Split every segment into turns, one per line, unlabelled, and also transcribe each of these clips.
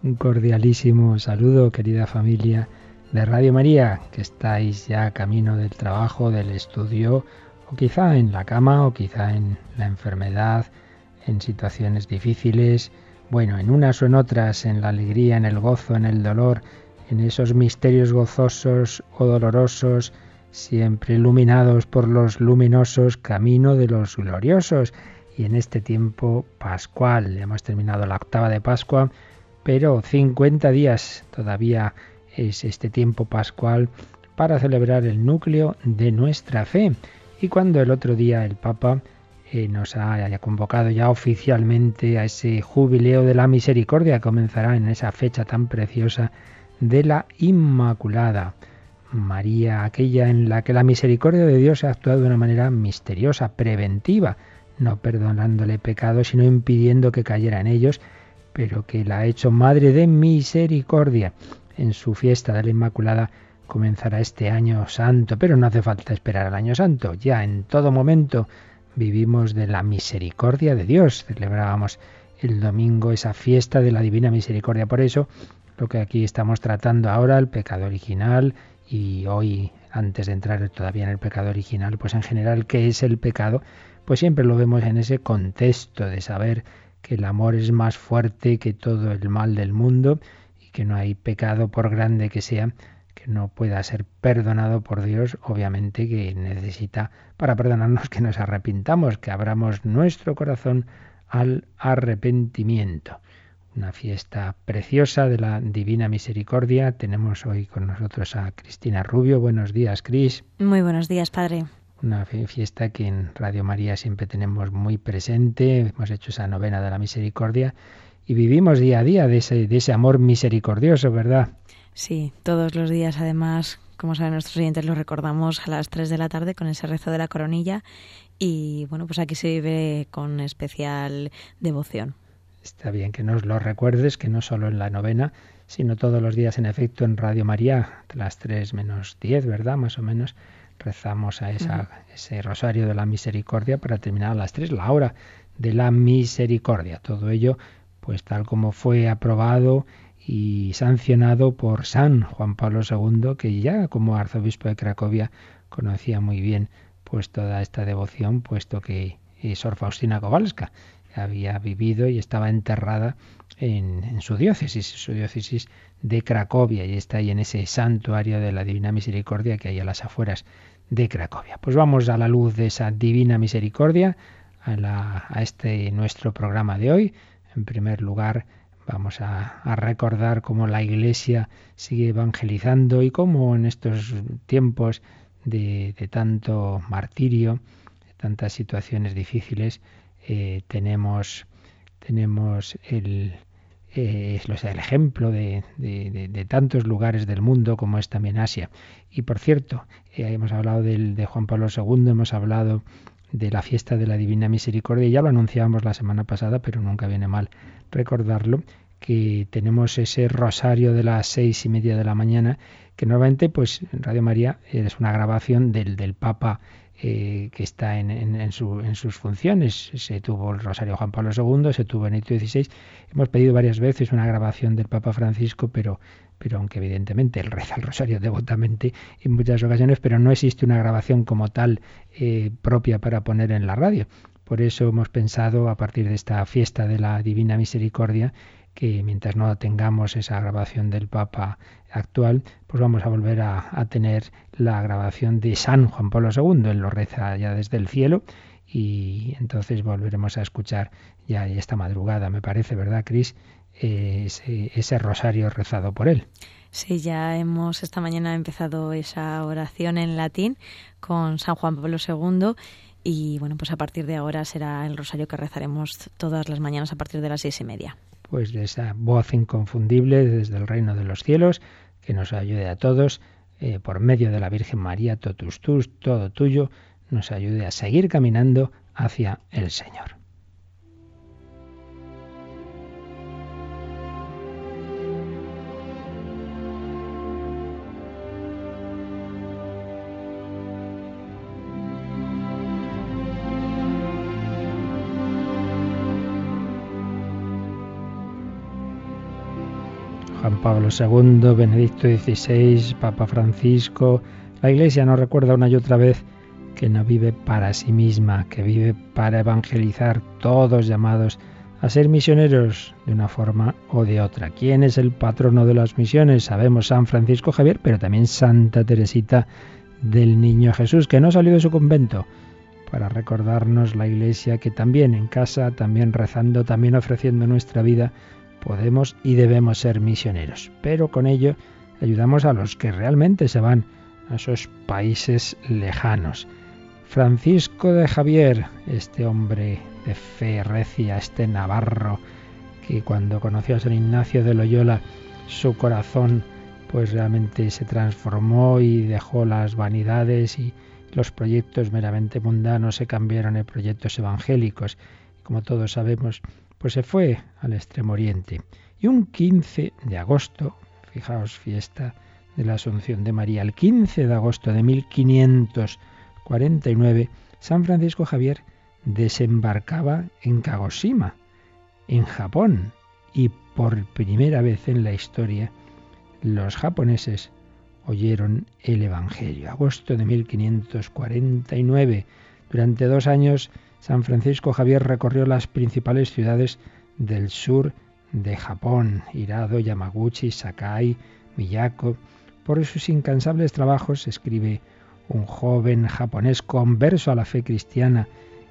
Un cordialísimo saludo, querida familia de Radio María, que estáis ya camino del trabajo, del estudio, o quizá en la cama, o quizá en la enfermedad, en situaciones difíciles, bueno, en unas o en otras, en la alegría, en el gozo, en el dolor, en esos misterios gozosos o dolorosos, siempre iluminados por los luminosos camino de los gloriosos. Y en este tiempo pascual, hemos terminado la octava de Pascua, pero 50 días todavía es este tiempo pascual para celebrar el núcleo de nuestra fe. Y cuando el otro día el Papa eh, nos ha convocado ya oficialmente a ese jubileo de la misericordia, comenzará en esa fecha tan preciosa de la Inmaculada. María, aquella en la que la misericordia de Dios ha actuado de una manera misteriosa, preventiva, no perdonándole pecados, sino impidiendo que cayera en ellos pero que la ha hecho Madre de Misericordia. En su fiesta de la Inmaculada comenzará este año santo, pero no hace falta esperar al año santo, ya en todo momento vivimos de la misericordia de Dios. Celebrábamos el domingo esa fiesta de la Divina Misericordia. Por eso, lo que aquí estamos tratando ahora, el pecado original, y hoy, antes de entrar todavía en el pecado original, pues en general, ¿qué es el pecado? Pues siempre lo vemos en ese contexto de saber que el amor es más fuerte que todo el mal del mundo y que no hay pecado, por grande que sea, que no pueda ser perdonado por Dios, obviamente que necesita para perdonarnos que nos arrepintamos, que abramos nuestro corazón al arrepentimiento. Una fiesta preciosa de la Divina Misericordia. Tenemos hoy con nosotros a Cristina Rubio. Buenos días, Cris.
Muy buenos días, Padre
una fiesta que en Radio María siempre tenemos muy presente. Hemos hecho esa novena de la misericordia y vivimos día a día de ese, de ese amor misericordioso, ¿verdad?
Sí, todos los días además, como saben nuestros oyentes, lo recordamos a las 3 de la tarde con ese rezo de la coronilla y bueno, pues aquí se vive con especial devoción.
Está bien que nos lo recuerdes, que no solo en la novena, sino todos los días en efecto en Radio María, a las 3 menos 10, ¿verdad? Más o menos rezamos a esa, ese rosario de la misericordia para terminar a las tres, la hora de la misericordia. Todo ello, pues tal como fue aprobado y sancionado por San Juan Pablo II, que ya como arzobispo de Cracovia conocía muy bien pues toda esta devoción, puesto que Sor Faustina Kowalska había vivido y estaba enterrada en, en, su diócesis, su diócesis de Cracovia, y está ahí en ese santuario de la Divina Misericordia que hay a las afueras de Cracovia. Pues vamos a la luz de esa divina misericordia a, este nuestro programa de hoy. En primer lugar, vamos a, recordar cómo la Iglesia sigue evangelizando y cómo en estos tiempos de, tanto martirio, de tantas situaciones difíciles, eh, tenemos, tenemos el, eh, es el ejemplo de, tantos lugares del mundo como es también Asia. Y por cierto, eh, hemos hablado del, de Juan Pablo II, hemos hablado de la fiesta de la Divina Misericordia, ya lo anunciábamos la semana pasada, pero nunca viene mal recordarlo, que tenemos ese rosario de las seis y media de la mañana, que normalmente, pues, Radio María es una grabación del, del Papa eh, que está en, en, su, en, sus funciones. Se tuvo el Rosario Juan Pablo II, se tuvo Benito XVI. Hemos pedido varias veces una grabación del Papa Francisco, pero, pero aunque evidentemente él reza el Rosario devotamente en muchas ocasiones, pero no existe una grabación como tal eh, propia para poner en la radio. Por eso hemos pensado, a partir de esta fiesta de la Divina Misericordia, que mientras no tengamos esa grabación del Papa actual, pues vamos a volver a, tener la grabación de San Juan Pablo II. Él lo reza ya desde el cielo y entonces volveremos a escuchar ya esta madrugada, me parece, ¿verdad, Cris? Ese, ese rosario rezado por él.
Sí, ya hemos esta mañana empezado esa oración en latín con San Juan Pablo II y bueno, pues a partir de ahora será el rosario que rezaremos todas las mañanas a partir de las seis y media
pues de esa voz inconfundible desde el reino de los cielos que nos ayude a todos, eh, por medio de la Virgen María, totus tus, todo tuyo, nos ayude a seguir caminando hacia el Señor. Juan Pablo II, Benedicto XVI, Papa Francisco. La Iglesia nos recuerda una y otra vez que no vive para sí misma, que vive para evangelizar, todos llamados a ser misioneros de una forma o de otra. ¿Quién es el patrono de las misiones? Sabemos San Francisco Javier, pero también Santa Teresita del Niño Jesús, que no salió de su convento, para recordarnos la Iglesia que también en casa, también rezando, también ofreciendo nuestra vida, podemos y debemos ser misioneros. Pero con ello ayudamos a los que realmente se van a esos países lejanos. Francisco de Javier, este hombre de fe recia, este navarro, que cuando conoció a San Ignacio de Loyola, su corazón pues realmente se transformó y dejó las vanidades y los proyectos meramente mundanos se cambiaron en proyectos evangélicos. Como todos sabemos, pues se fue al Extremo Oriente. Y un 15 de agosto, fijaos, fiesta de la Asunción de María, el 15 de agosto de 1549, San Francisco Javier desembarcaba en Kagoshima, en Japón, y por primera vez en la historia los japoneses oyeron el Evangelio. Agosto de 1549. Durante dos años San Francisco Javier recorrió las principales ciudades del sur de Japón, Hirado, Yamaguchi, Sakai, Miyako. Por sus incansables trabajos escribe un joven japonés converso a la fe cristiana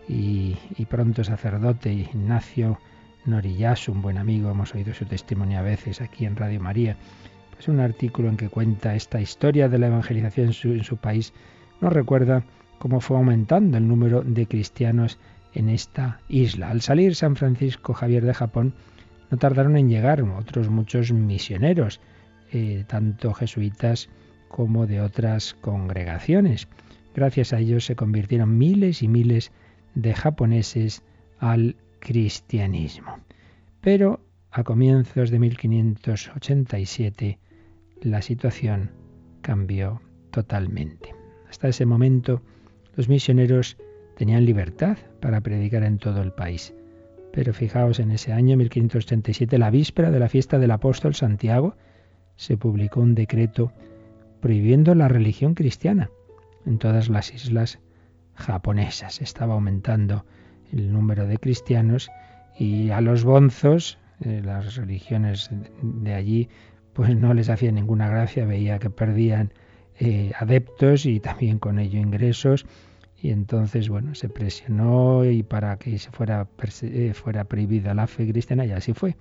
y, pronto sacerdote, Ignacio Noriyasu, un buen amigo, hemos oído su testimonio a veces aquí en Radio María. Es un artículo en que cuenta esta historia de la evangelización en su país. Nos recuerda cómo fue aumentando el número de cristianos en esta isla. Al salir San Francisco Javier de Japón, no tardaron en llegar otros muchos misioneros, eh, tanto jesuitas como de otras congregaciones. Gracias a ellos se convirtieron miles y miles de japoneses al cristianismo. Pero a comienzos de 1587 la situación cambió totalmente. Hasta ese momento los misioneros tenían libertad para predicar en todo el país. Pero fijaos, en ese año 1587, la víspera de la fiesta del apóstol Santiago, se publicó un decreto prohibiendo la religión cristiana en todas las islas japonesas. Estaba aumentando el número de cristianos y a los bonzos, eh, las religiones de allí, pues no les hacía ninguna gracia, veía que perdían eh, adeptos y también con ello ingresos y entonces, bueno, se presionó y para que se fuera, eh, fuera prohibida la fe cristiana y así fue.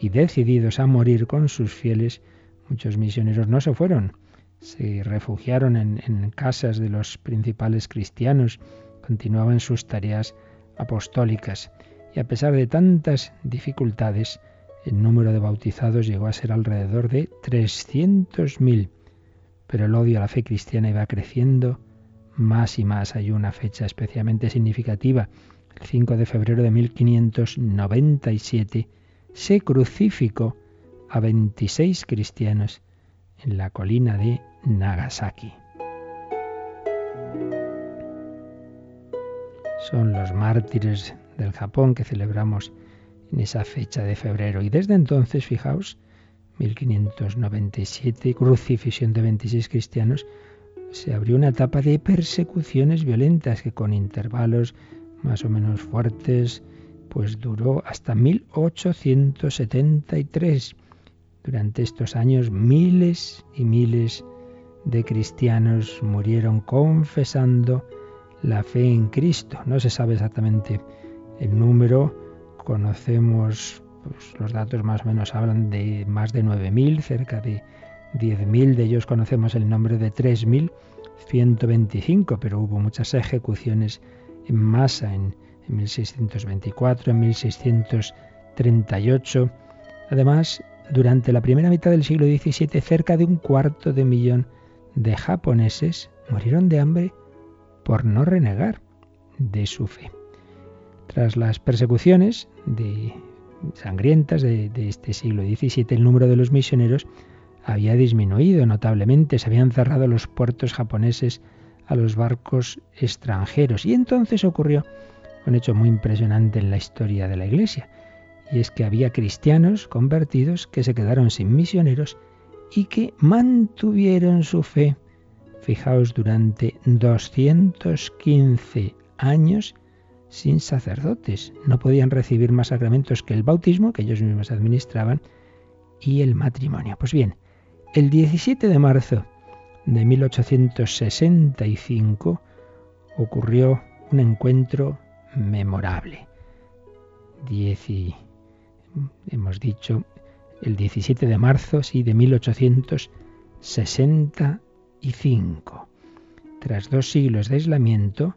Y decididos a morir con sus fieles, muchos misioneros no se fueron, se refugiaron en, casas de los principales cristianos, continuaban sus tareas apostólicas y a pesar de tantas dificultades, el número de bautizados llegó a ser alrededor de 300.000. Pero el odio a la fe cristiana iba creciendo más y más. Hay una fecha especialmente significativa. El 5 de febrero de 1597 se crucificó a 26 cristianos en la colina de Nagasaki. Son los mártires del Japón que celebramos en esa fecha de febrero. Y desde entonces, fijaos, 1597, crucifixión de 26 cristianos, se abrió una etapa de persecuciones violentas que con intervalos más o menos fuertes, pues duró hasta 1873. Durante estos años miles y miles de cristianos murieron confesando la fe en Cristo. No se sabe exactamente el número, conocemos pues, los datos más o menos hablan de más de 9.000, cerca de 10.000 de ellos conocemos el nombre de 3.125, pero hubo muchas ejecuciones en masa en, 1624, en 1638. Además, durante la primera mitad del siglo XVII cerca de un cuarto de millón de japoneses murieron de hambre por no renegar de su fe. Tras las persecuciones de sangrientas de, de, este siglo XVII, el número de los misioneros había disminuido notablemente, se habían cerrado los puertos japoneses a los barcos extranjeros. Y entonces ocurrió un hecho muy impresionante en la historia de la Iglesia, y es que había cristianos convertidos que se quedaron sin misioneros y que mantuvieron su fe, fijaos, durante 215 años sin sacerdotes. No podían recibir más sacramentos que el bautismo, que ellos mismos administraban, y el matrimonio. Pues bien, el 17 de marzo de 1865 ocurrió un encuentro memorable. hemos dicho el 17 de marzo, sí, de 1865. Tras dos siglos de aislamiento,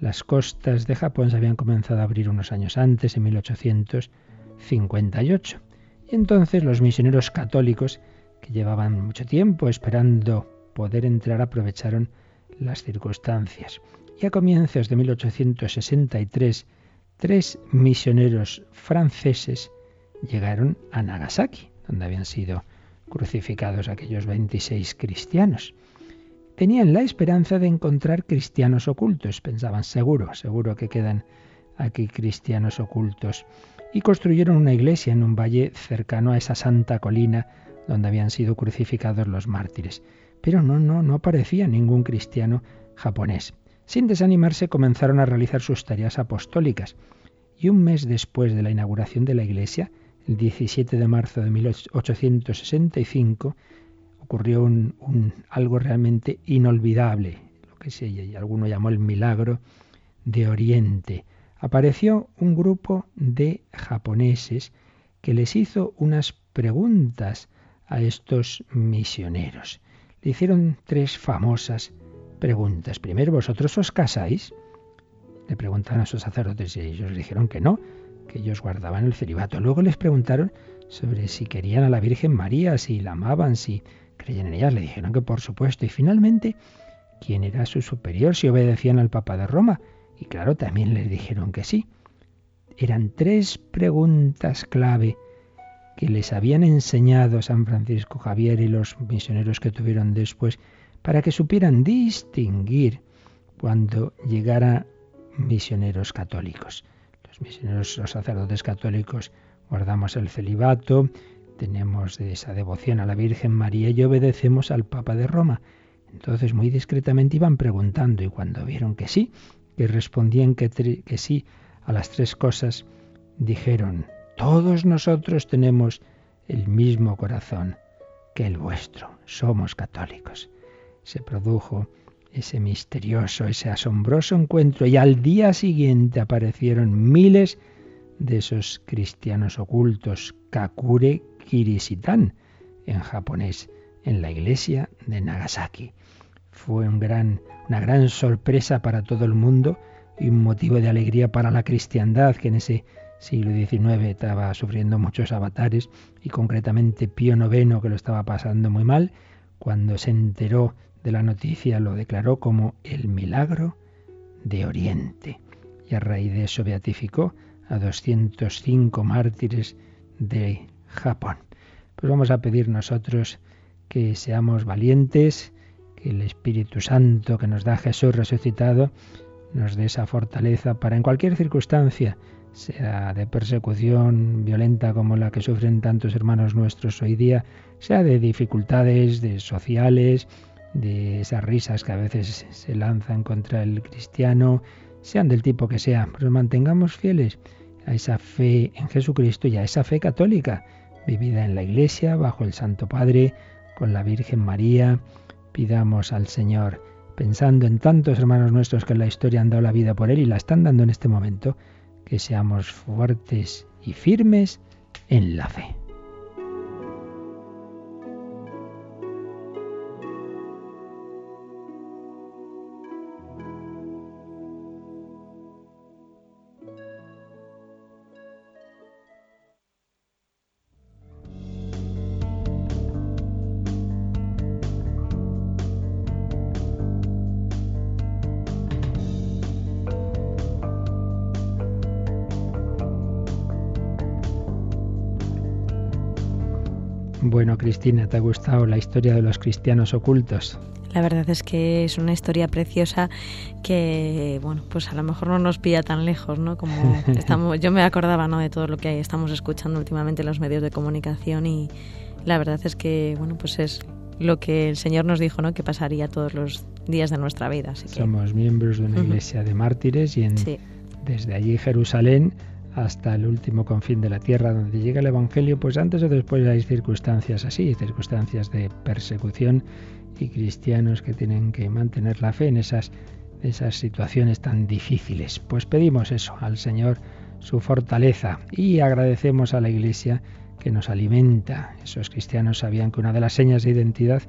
las costas de Japón se habían comenzado a abrir unos años antes, en 1858. Y entonces los misioneros católicos, que llevaban mucho tiempo esperando poder entrar aprovecharon las circunstancias. Y a comienzos de 1863, tres misioneros franceses llegaron a Nagasaki, donde habían sido crucificados aquellos 26 cristianos. Tenían la esperanza de encontrar cristianos ocultos, pensaban, seguro, seguro que quedan aquí cristianos ocultos. Y construyeron una iglesia en un valle cercano a esa santa colina donde habían sido crucificados los mártires. Pero no, no, no aparecía ningún cristiano japonés. Sin desanimarse comenzaron a realizar sus tareas apostólicas y un mes después de la inauguración de la iglesia, el 17 de marzo de 1865, ocurrió algo realmente inolvidable, lo que se, alguno llamó el milagro de Oriente. Apareció un grupo de japoneses que les hizo unas preguntas a estos misioneros le hicieron tres famosas preguntas. Primero, ¿vosotros os casáis? Le preguntaron a sus sacerdotes y ellos dijeron que no, que ellos guardaban el celibato. Luego les preguntaron sobre si querían a la Virgen María, si la amaban, si creían en ella. Le dijeron que por supuesto. Y finalmente, ¿quién era su superior? Si obedecían al Papa de Roma. Y claro, también les dijeron que sí. Eran tres preguntas clave que les habían enseñado San Francisco Javier y los misioneros que tuvieron después, para que supieran distinguir cuando llegara misioneros católicos. Los misioneros, los sacerdotes católicos guardamos el celibato, tenemos esa devoción a la Virgen María y obedecemos al Papa de Roma. Entonces muy discretamente iban preguntando y cuando vieron que sí, que respondían que, que sí a las tres cosas, dijeron, todos nosotros tenemos el mismo corazón que el vuestro. Somos católicos. Se produjo ese misterioso, ese asombroso encuentro y al día siguiente aparecieron miles de esos cristianos ocultos, Kakure Kirishitan, en japonés, en la iglesia de Nagasaki. Fue gran, una gran sorpresa para todo el mundo y un motivo de alegría para la cristiandad que en ese siglo XIX estaba sufriendo muchos avatares y concretamente Pío IX que lo estaba pasando muy mal, cuando se enteró de la noticia lo declaró como el milagro de Oriente y a raíz de eso beatificó a 205 mártires de Japón. Pues vamos a pedir nosotros que seamos valientes, que el Espíritu Santo que nos da Jesús resucitado nos dé esa fortaleza para en cualquier circunstancia sea de persecución violenta como la que sufren tantos hermanos nuestros hoy día, sea de dificultades de sociales, de esas risas que a veces se lanzan contra el cristiano, sean del tipo que sea, pero mantengamos fieles a esa fe en Jesucristo y a esa fe católica, vivida en la Iglesia, bajo el Santo Padre, con la Virgen María. Pidamos al Señor, pensando en tantos hermanos nuestros que en la historia han dado la vida por Él y la están dando en este momento, que seamos fuertes y firmes en la fe. Bueno, Cristina, ¿te ha gustado la historia de los cristianos ocultos?
La verdad es que es una historia preciosa que, bueno, pues a lo mejor no nos pilla tan lejos, ¿no? Como estamos, yo me acordaba, ¿no? De todo lo que estamos escuchando últimamente en los medios de comunicación y la verdad es que, bueno, pues es lo que el Señor nos dijo, ¿no? Que pasaría todos los días de nuestra vida.
Somos miembros de una iglesia de mártires y en, desde allí Jerusalén hasta el último confín de la tierra donde llega el Evangelio, pues antes o después hay circunstancias así, circunstancias de persecución y cristianos que tienen que mantener la fe en esas, esas situaciones tan difíciles. Pues pedimos eso al Señor, su fortaleza, y agradecemos a la Iglesia que nos alimenta. Esos cristianos sabían que una de las señas de identidad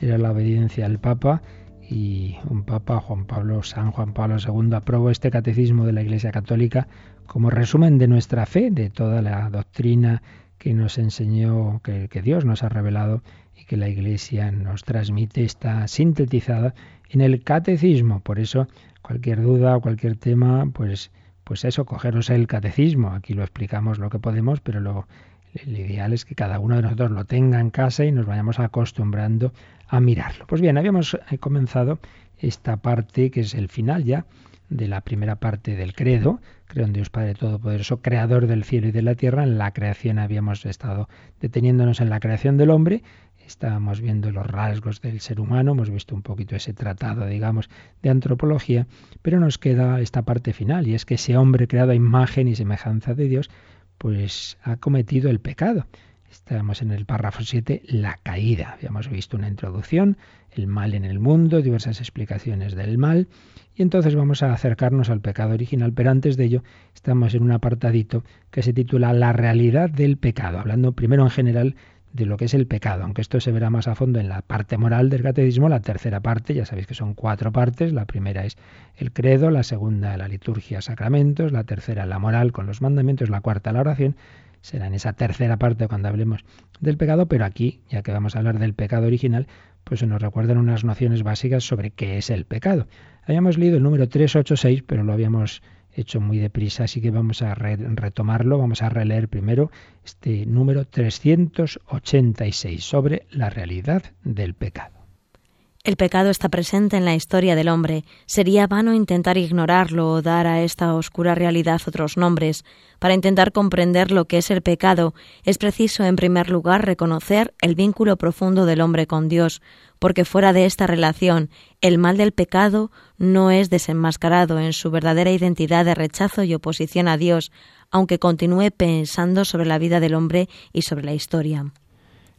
era la obediencia al Papa y un Papa, Juan Pablo, San Juan Pablo II, aprobó este catecismo de la Iglesia Católica como resumen de nuestra fe, de toda la doctrina que nos enseñó, que, Dios nos ha revelado y que la Iglesia nos transmite, está sintetizada en el catecismo. Por eso, cualquier duda o cualquier tema, pues, pues eso, cogeros el catecismo. Aquí lo explicamos lo que podemos, pero lo, el ideal es que cada uno de nosotros lo tenga en casa y nos vayamos acostumbrando a mirarlo. Pues bien, habíamos eh, comenzado esta parte que es el final ya de la primera parte del credo, creo en Dios Padre Todopoderoso, creador del cielo y de la tierra. En la creación habíamos estado deteniéndonos en la creación del hombre, estábamos viendo los rasgos del ser humano, hemos visto un poquito ese tratado, digamos, de antropología, pero nos queda esta parte final, y es que ese hombre creado a imagen y semejanza de Dios, pues ha cometido el pecado. Estamos en el párrafo 7, la caída. Habíamos visto una introducción, el mal en el mundo, diversas explicaciones del mal, y entonces vamos a acercarnos al pecado original, pero antes de ello estamos en un apartadito que se titula La realidad del pecado, hablando primero en general de lo que es el pecado, aunque esto se verá más a fondo en la parte moral del catecismo, la tercera parte, ya sabéis que son cuatro partes, la primera es el credo, la segunda la liturgia, sacramentos, la tercera la moral con los mandamientos, la cuarta la oración, será en esa tercera parte cuando hablemos del pecado, pero aquí, ya que vamos a hablar del pecado original, pues se nos recuerdan unas nociones básicas sobre qué es el pecado. Habíamos leído el número 386, pero lo habíamos hecho muy deprisa, así que vamos a retomarlo, vamos a releer primero este número 386 sobre la realidad del pecado.
El pecado está presente en la historia del hombre. Sería vano intentar ignorarlo o dar a esta oscura realidad otros nombres. Para intentar comprender lo que es el pecado, es preciso, en primer lugar, reconocer el vínculo profundo del hombre con Dios, porque fuera de esta relación, el mal del pecado no es desenmascarado en su verdadera identidad de rechazo y oposición a Dios, aunque continúe pensando sobre la vida del hombre y sobre la historia.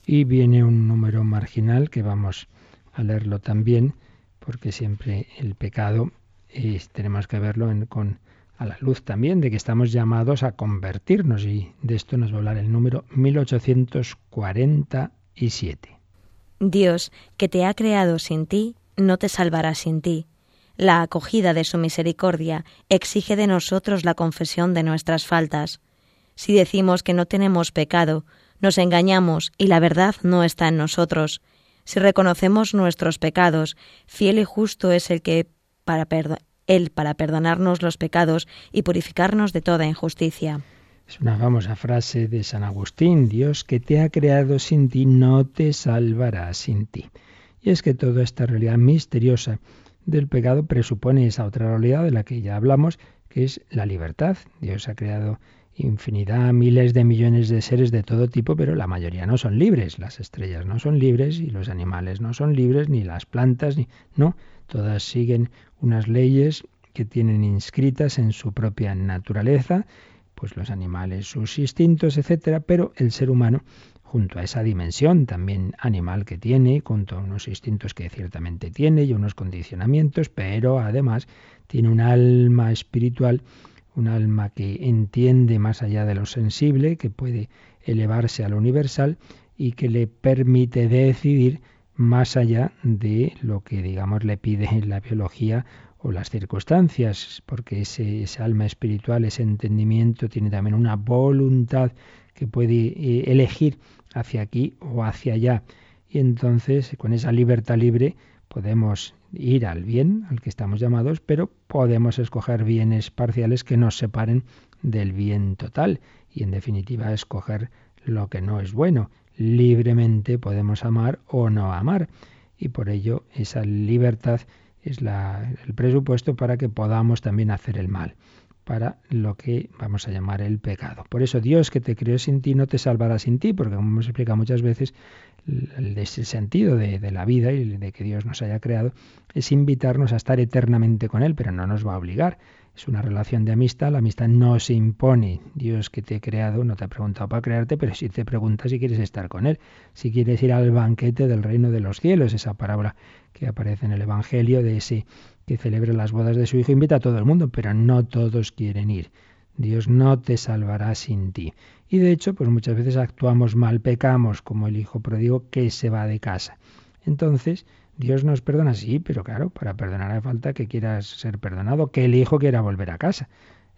Y viene un número marginal que vamos a leerlo también, porque siempre el pecado tenemos que verlo con, a la luz también de que estamos llamados a convertirnos y de esto nos va a hablar el número 1847.
Dios, que te ha creado sin ti, no te salvará sin ti. La acogida de su misericordia exige de nosotros la confesión de nuestras faltas. Si decimos que no tenemos pecado, nos engañamos y la verdad no está en nosotros. Si reconocemos nuestros pecados, fiel y justo es el que para él para perdonarnos los pecados y purificarnos de toda injusticia.
Es una famosa frase de San Agustín, Dios que te ha creado sin ti no te salvará sin ti. Y es que toda esta realidad misteriosa del pecado presupone esa otra realidad de la que ya hablamos, que es la libertad. Dios ha creado infinidad, miles de millones de seres de todo tipo, pero la mayoría no son libres. Las estrellas no son libres y los animales no son libres, ni las plantas, ni... No, todas siguen unas leyes que tienen inscritas en su propia naturaleza, pues los animales sus instintos, etcétera, pero el ser humano junto a esa dimensión también animal que tiene, junto a unos instintos que ciertamente tiene y unos condicionamientos, pero además tiene un alma espiritual un alma que entiende más allá de lo sensible, que puede elevarse a lo universal y que le permite decidir más allá de lo que, digamos, le pide la biología o las circunstancias, porque ese, alma espiritual, ese entendimiento, tiene también una voluntad que puede eh, elegir hacia aquí o hacia allá. Y entonces, con esa libertad libre, podemos ir al bien al que estamos llamados, pero podemos escoger bienes parciales que nos separen del bien total y en definitiva escoger lo que no es bueno. libremente podemos amar o no amar. Y por ello esa libertad es el presupuesto para que podamos también hacer el mal, para lo que vamos a llamar el pecado. Por eso Dios que te creó sin ti no te salvará sin ti, porque como hemos explicado muchas veces, el, ese sentido de, de, la vida y de que Dios nos haya creado es invitarnos a estar eternamente con Él, pero no nos va a obligar. Es una relación de amistad, la amistad no se impone. Dios que te ha creado no te ha preguntado para crearte, pero sí te pregunta si quieres estar con Él, si quieres ir al banquete del reino de los cielos, esa parábola que aparece en el Evangelio de ese que celebra las bodas de su hijo, invita a todo el mundo, pero no todos quieren ir. Dios no te salvará sin ti. Y de hecho, pues muchas veces actuamos mal, pecamos, como el hijo pródigo que se va de casa. Entonces, Dios nos perdona, sí, pero claro, para perdonar hace falta que quieras ser perdonado, que el hijo quiera volver a casa.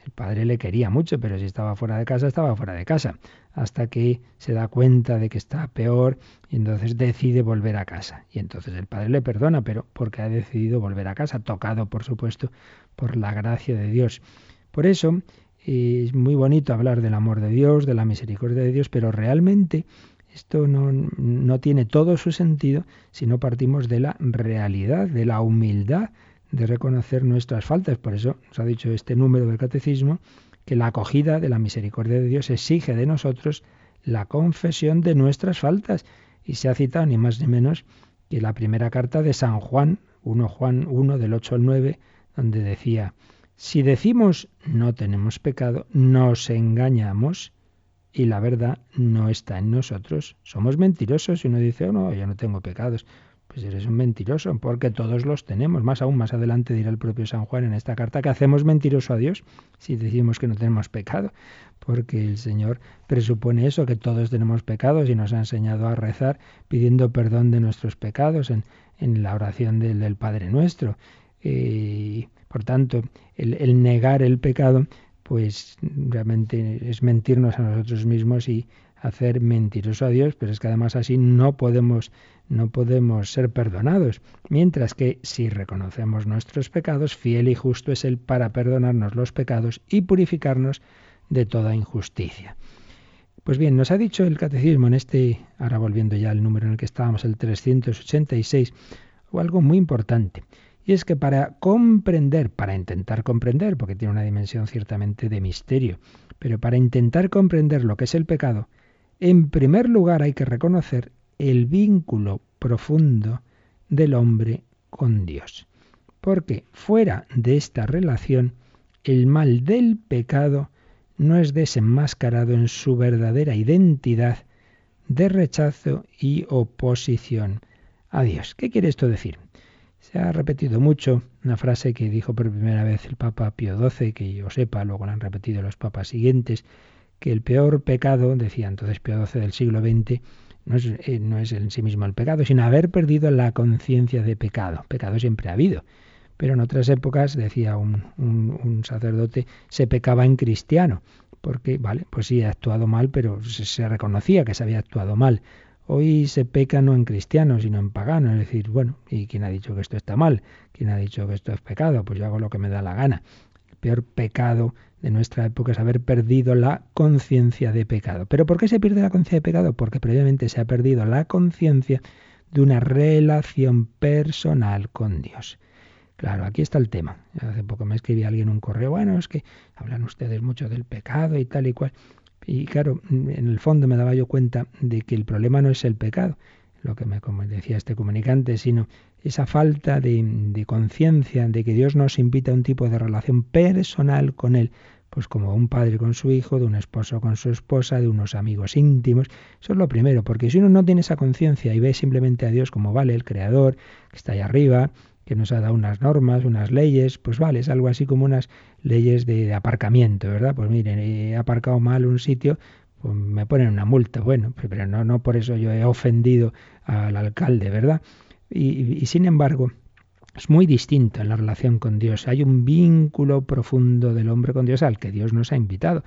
El padre le quería mucho, pero si estaba fuera de casa, estaba fuera de casa, hasta que se da cuenta de que está peor y entonces decide volver a casa. Y entonces el padre le perdona, pero porque ha decidido volver a casa, tocado, por supuesto, por la gracia de Dios. Por eso es muy bonito hablar del amor de Dios, de la misericordia de Dios, pero realmente esto no, no tiene todo su sentido si no partimos de la realidad, de la humildad de reconocer nuestras faltas. Por eso nos ha dicho este número del catecismo que la acogida de la misericordia de Dios exige de nosotros la confesión de nuestras faltas. Y se ha citado ni más ni menos que la primera carta de San Juan, 1 Juan 1 del 8 al 9, donde decía, si decimos no tenemos pecado, nos engañamos y la verdad no está en nosotros. Somos mentirosos y uno dice, oh no, yo no tengo pecados. Pues eres un mentiroso, porque todos los tenemos. Más aún, más adelante dirá el propio San Juan en esta carta que hacemos mentiroso a Dios si decimos que no tenemos pecado, porque el Señor presupone eso, que todos tenemos pecados y nos ha enseñado a rezar pidiendo perdón de nuestros pecados en, en la oración del, Padre Nuestro. Y, por tanto, el, el negar el pecado pues realmente es mentirnos a nosotros mismos y hacer mentiroso a Dios, pero es que además así no podemos no podemos ser perdonados, mientras que si reconocemos nuestros pecados, fiel y justo es él para perdonarnos los pecados y purificarnos de toda injusticia. Pues bien, nos ha dicho el catecismo en este, ahora volviendo ya al número en el que estábamos, el 386, o algo muy importante. Y es que para comprender, para intentar comprender, porque tiene una dimensión ciertamente de misterio, pero para intentar comprender lo que es el pecado, en primer lugar hay que reconocer el vínculo profundo del hombre con Dios. Porque fuera de esta relación, el mal del pecado no es desenmascarado en su verdadera identidad de rechazo y oposición a Dios. ¿Qué quiere esto decir? Se ha repetido mucho una frase que dijo por primera vez el Papa Pío XII, que yo sepa, luego la han repetido los papas siguientes, que el peor pecado, decía entonces Pío XII del siglo XX, no es, eh, no es en sí mismo el pecado, sino haber perdido la conciencia de pecado. Pecado siempre ha habido. Pero en otras épocas, decía un, un, sacerdote, se pecaba en cristiano, porque, vale, pues sí, ha actuado mal, pero se, se reconocía que se había actuado mal. Hoy se peca no en cristiano, sino en pagano. Es decir, bueno, ¿y quién ha dicho que esto está mal? ¿Quién ha dicho que esto es pecado? Pues yo hago lo que me da la gana. El peor pecado de nuestra época es haber perdido la conciencia de pecado. ¿Pero por qué se pierde la conciencia de pecado? Porque previamente se ha perdido la conciencia de una relación personal con Dios. Claro, aquí está el tema. Hace poco me escribía alguien un correo, bueno, es que hablan ustedes mucho del pecado y tal y cual. Y claro, en el fondo me daba yo cuenta de que el problema no es el pecado, lo que me decía este comunicante, sino esa falta de, de conciencia de que Dios nos invita a un tipo de relación personal con Él, pues como un padre con su hijo, de un esposo con su esposa, de unos amigos íntimos. Eso es lo primero, porque si uno no tiene esa conciencia y ve simplemente a Dios como vale, el Creador, que está ahí arriba, que nos ha dado unas normas, unas leyes, pues vale, es algo así como unas leyes de, aparcamiento, ¿verdad? Pues miren, he aparcado mal un sitio, pues me ponen una multa, bueno, pero no, no por eso yo he ofendido al alcalde, ¿verdad? Y, y sin embargo, es muy distinto en la relación con Dios. Hay un vínculo profundo del hombre con Dios al que Dios nos ha invitado,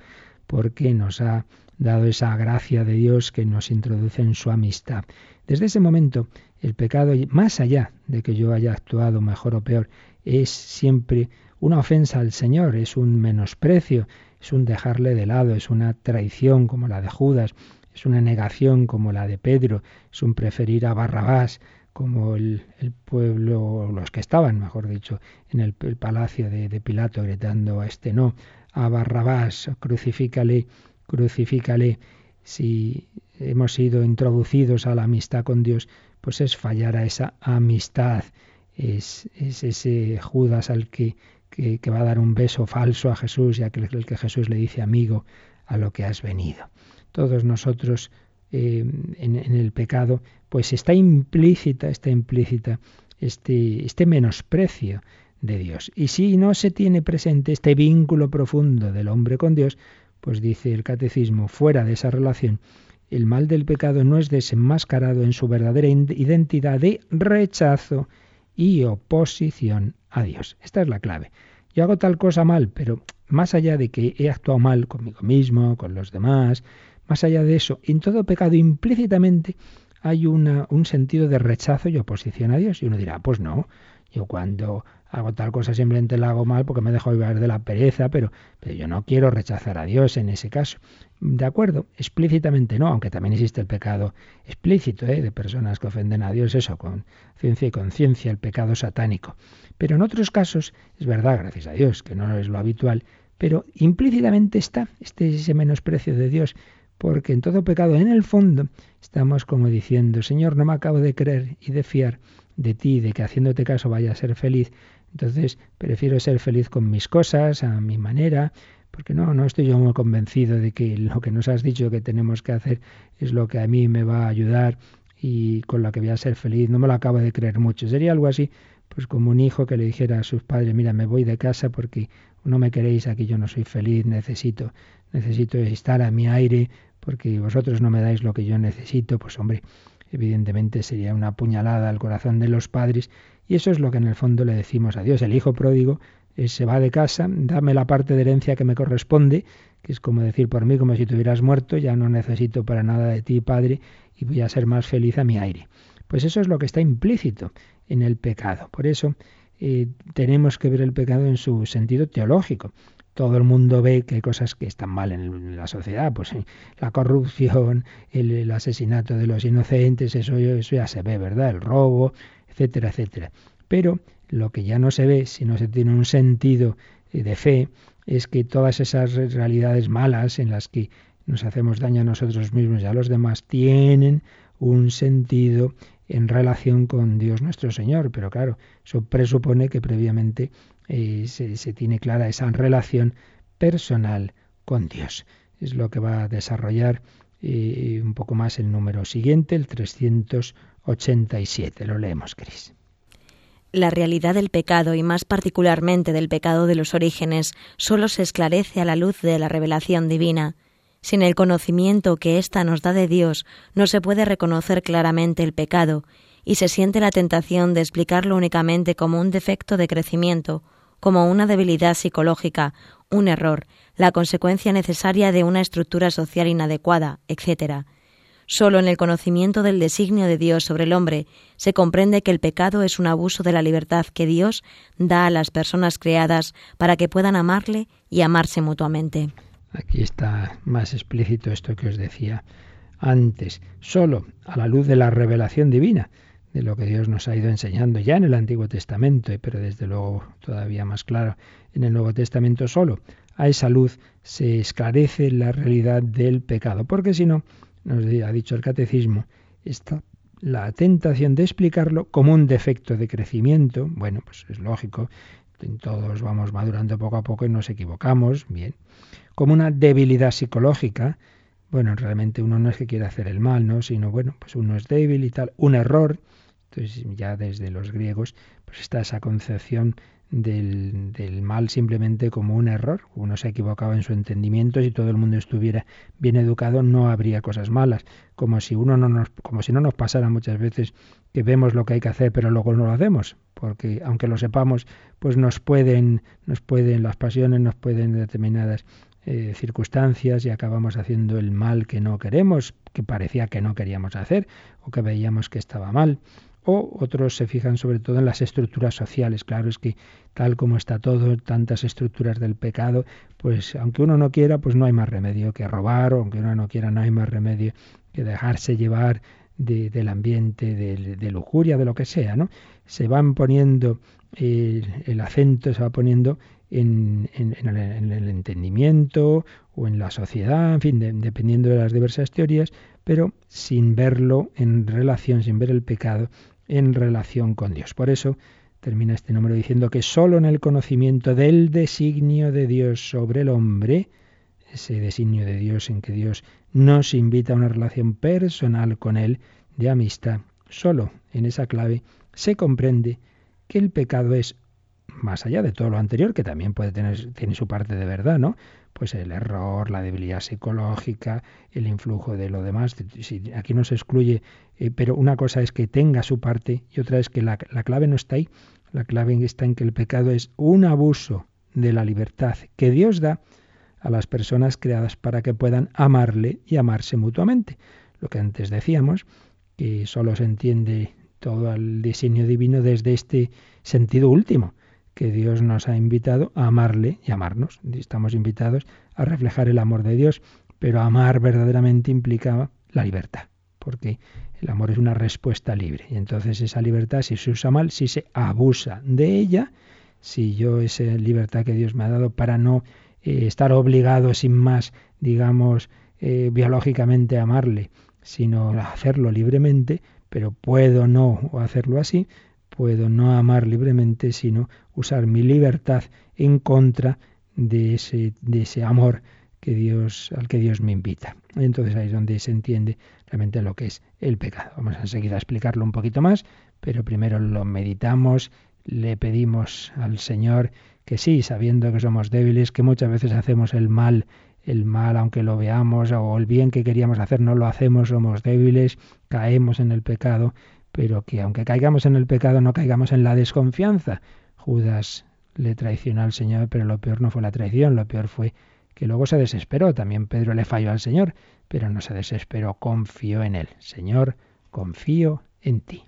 porque nos ha dado esa gracia de Dios que nos introduce en su amistad. Desde ese momento, el pecado, más allá de que yo haya actuado mejor o peor, es siempre una ofensa al Señor, es un menosprecio, es un dejarle de lado, es una traición como la de Judas, es una negación como la de Pedro, es un preferir a Barrabás, como el, pueblo, los que estaban, mejor dicho, en el, palacio de, Pilato gritando a este no, a Barrabás, crucifícale, crucifícale. Si hemos sido introducidos a la amistad con Dios, pues es fallar a esa amistad. Es, es ese Judas al que, que, va a dar un beso falso a Jesús, que el que Jesús le dice amigo a lo que has venido. Todos nosotros eh, en, el pecado, pues está implícita, está implícita este, este menosprecio de Dios. Y si no se tiene presente este vínculo profundo del hombre con Dios, pues dice el catecismo, fuera de esa relación, el mal del pecado no es desenmascarado en su verdadera identidad de rechazo y oposición a Dios. Esta es la clave. Yo hago tal cosa mal, pero más allá de que he actuado mal conmigo mismo, con los demás, más allá de eso, en todo pecado implícitamente hay una, un sentido de rechazo y oposición a Dios. Y uno dirá, pues no, yo cuando hago tal cosa simplemente la hago mal porque me dejo llevar de la pereza, pero, yo no quiero rechazar a Dios en ese caso. De acuerdo, explícitamente no, aunque también existe el pecado explícito ¿eh? de personas que ofenden a Dios, eso, con ciencia y conciencia, el pecado satánico. Pero en otros casos, es verdad, gracias a Dios, que no es lo habitual, pero implícitamente está este, ese menosprecio de Dios, porque en todo pecado, en el fondo, estamos como diciendo, Señor, no me acabo de creer y de fiar de ti, de que haciéndote caso vaya a ser feliz, entonces prefiero ser feliz con mis cosas, a mi manera, porque no, no estoy yo muy convencido de que lo que nos has dicho que tenemos que hacer es lo que a mí me va a ayudar y con lo que voy a ser feliz. No me lo acabo de creer mucho. Sería algo así, pues como un hijo que le dijera a sus padres, mira, me voy de casa porque no me queréis aquí, yo no soy feliz, necesito, necesito estar a mi aire porque vosotros no me dais lo que yo necesito. Pues hombre, evidentemente sería una puñalada al corazón de los padres y eso es lo que en el fondo le decimos a Dios. El hijo pródigo eh, se va de casa, dame la parte de herencia que me corresponde, que es como decir por mí como si tuvieras muerto, ya no necesito para nada de ti, Padre, y voy a ser más feliz a mi aire. Pues eso es lo que está implícito en el pecado. Por eso tenemos que ver el pecado en su sentido teológico todo el mundo ve que hay cosas que están mal en la sociedad, pues la corrupción, el, asesinato de los inocentes, eso, eso ya se ve, ¿verdad? El robo, etcétera, etcétera. Pero lo que ya no se ve, si no se tiene un sentido de fe, es que todas esas realidades malas en las que nos hacemos daño a nosotros mismos y a los demás tienen un sentido en relación con Dios nuestro Señor. Pero claro, eso presupone que previamente y se, tiene clara esa relación personal con Dios. Es lo que va a desarrollar eh, un poco más el número siguiente, el 387. Lo leemos, Cris.
La realidad del pecado y más particularmente del pecado de los orígenes solo se esclarece a la luz de la revelación divina. Sin el conocimiento que ésta nos da de Dios, no se puede reconocer claramente el pecado, y se siente la tentación de explicarlo únicamente como un defecto de crecimiento como una debilidad psicológica, un error, la consecuencia necesaria de una estructura social inadecuada, etc. Solo en el conocimiento del designio de Dios sobre el hombre se comprende que el pecado es un abuso de la libertad que Dios da a las personas creadas para que puedan amarle y amarse mutuamente.
Aquí está más explícito esto que os decía antes. Solo a la luz de la revelación divina de lo que Dios nos ha ido enseñando ya en el Antiguo Testamento, pero desde luego todavía más claro en el Nuevo Testamento solo. A esa luz se esclarece la realidad del pecado, porque si no, nos ha dicho el catecismo, está la tentación de explicarlo como un defecto de crecimiento, bueno, pues es lógico, todos vamos madurando poco a poco y nos equivocamos, bien, como una debilidad psicológica, bueno, realmente uno no es que quiera hacer el mal, ¿no? Sino, bueno, pues uno es débil y tal, un error, entonces ya desde los griegos pues está esa concepción del, del, mal simplemente como un error. Uno se equivocaba en su entendimiento, si todo el mundo estuviera bien educado no habría cosas malas, como si uno no nos, como si no nos pasara muchas veces que vemos lo que hay que hacer pero luego no lo hacemos, porque aunque lo sepamos, pues nos pueden, nos pueden las pasiones, nos pueden determinadas eh, circunstancias y acabamos haciendo el mal que no queremos, que parecía que no queríamos hacer o que veíamos que estaba mal O otros se fijan sobre todo en las estructuras sociales. Claro, es que tal como está todo, tantas estructuras del pecado, pues aunque uno no quiera, pues no hay más remedio que robar, o aunque uno no quiera, no hay más remedio que dejarse llevar del ambiente, de, lujuria, de lo que sea, ¿no? Se van poniendo el, acento, se va poniendo en, el, entendimiento o en la sociedad, en fin, dependiendo de las diversas teorías, pero sin verlo en relación, sin ver el pecado en relación con Dios. Por eso termina este número diciendo que solo en el conocimiento del designio de Dios sobre el hombre, ese designio de Dios en que Dios nos invita a una relación personal con Él, de amistad, solo en esa clave se comprende que el pecado es más allá de todo lo anterior, que también puede tener tiene su parte de verdad, ¿no? Pues el error, la debilidad psicológica, el influjo de lo demás. aquí no se excluye, eh, pero una cosa es que tenga su parte y otra es que la, la clave no está ahí. La clave está en que el pecado es un abuso de la libertad que Dios da a las personas creadas para que puedan amarle y amarse mutuamente. Lo que antes decíamos, que solo se entiende todo el diseño divino desde este sentido último, que Dios nos ha invitado a amarle y amarnos. Estamos invitados a reflejar el amor de Dios, pero amar verdaderamente implicaba la libertad, porque el amor es una respuesta libre. Y entonces esa libertad, si se usa mal, si se abusa de ella, si yo esa libertad que Dios me ha dado para no eh, estar obligado sin más, digamos, eh, biológicamente a amarle, sino hacerlo libremente, pero puedo no hacerlo así, puedo no amar libremente, sino usar mi libertad en contra de ese, de ese amor que Dios, al que Dios me invita. Entonces ahí es donde se entiende realmente lo que es el pecado. Vamos enseguida a explicarlo un poquito más, pero primero lo meditamos, le pedimos al Señor que sí, sabiendo que somos débiles, que muchas veces hacemos el mal, el mal aunque lo veamos, o el bien que queríamos hacer no lo hacemos, somos débiles, caemos en el pecado, pero que aunque caigamos en el pecado no caigamos en la desconfianza. Judas le traicionó al Señor, pero lo peor no fue la traición, lo peor fue que luego se desesperó. También Pedro le falló al Señor, pero no se desesperó, confió en él. Señor, confío en ti.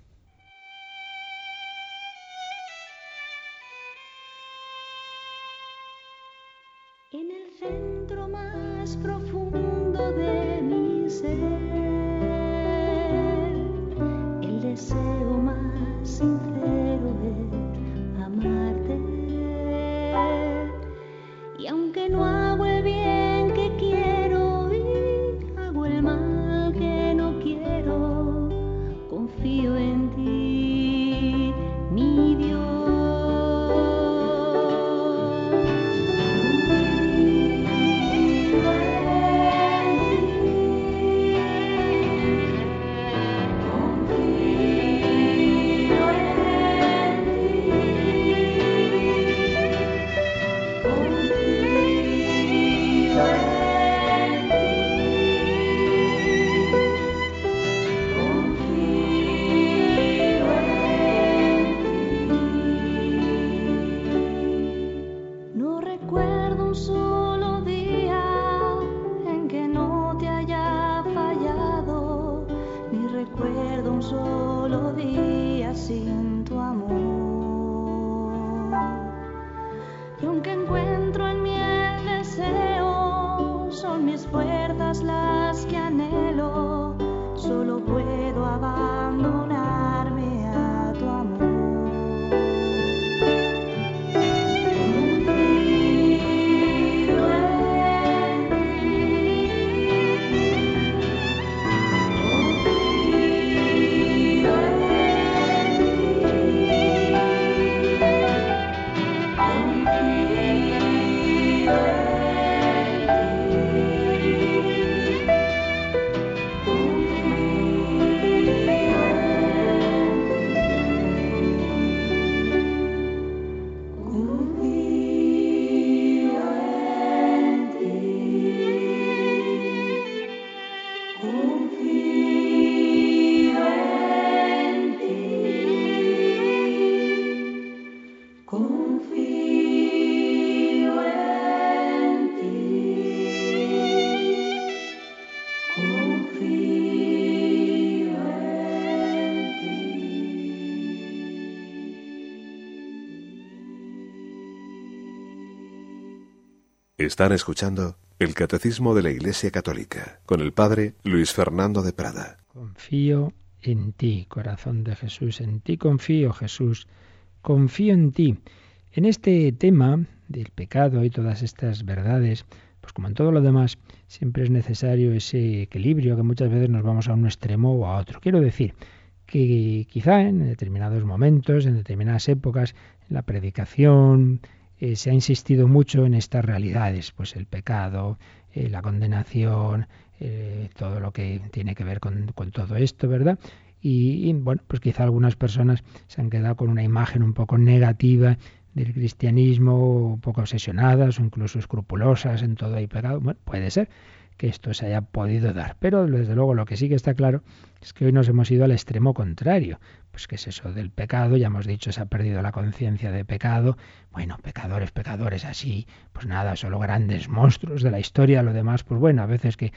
todas las que anhelo, solo Están escuchando el Catecismo de la Iglesia Católica con el Padre Luis Fernando de Prada.
Confío en ti, corazón de Jesús, en ti confío, Jesús, confío en ti. En este tema del pecado y todas estas verdades, pues como en todo lo demás, siempre es necesario ese equilibrio que muchas veces nos vamos a un extremo o a otro. Quiero decir que quizá en determinados momentos, en determinadas épocas, en la predicación, eh, se ha insistido mucho en estas realidades, pues el pecado, eh, la condenación, eh, todo lo que tiene que ver con, todo esto, ¿verdad? Y, bueno, pues quizá algunas personas se han quedado con una imagen un poco negativa del cristianismo, un poco obsesionadas o incluso escrupulosas en todo el pecado. Bueno, puede ser que esto se haya podido dar. Pero desde luego lo que sí que está claro es que hoy nos hemos ido al extremo contrario. Pues que es eso del pecado, ya hemos dicho, se ha perdido la conciencia de pecado. Bueno, pecadores, pecadores así, pues nada, solo grandes monstruos de la historia, lo demás, pues bueno, a veces que,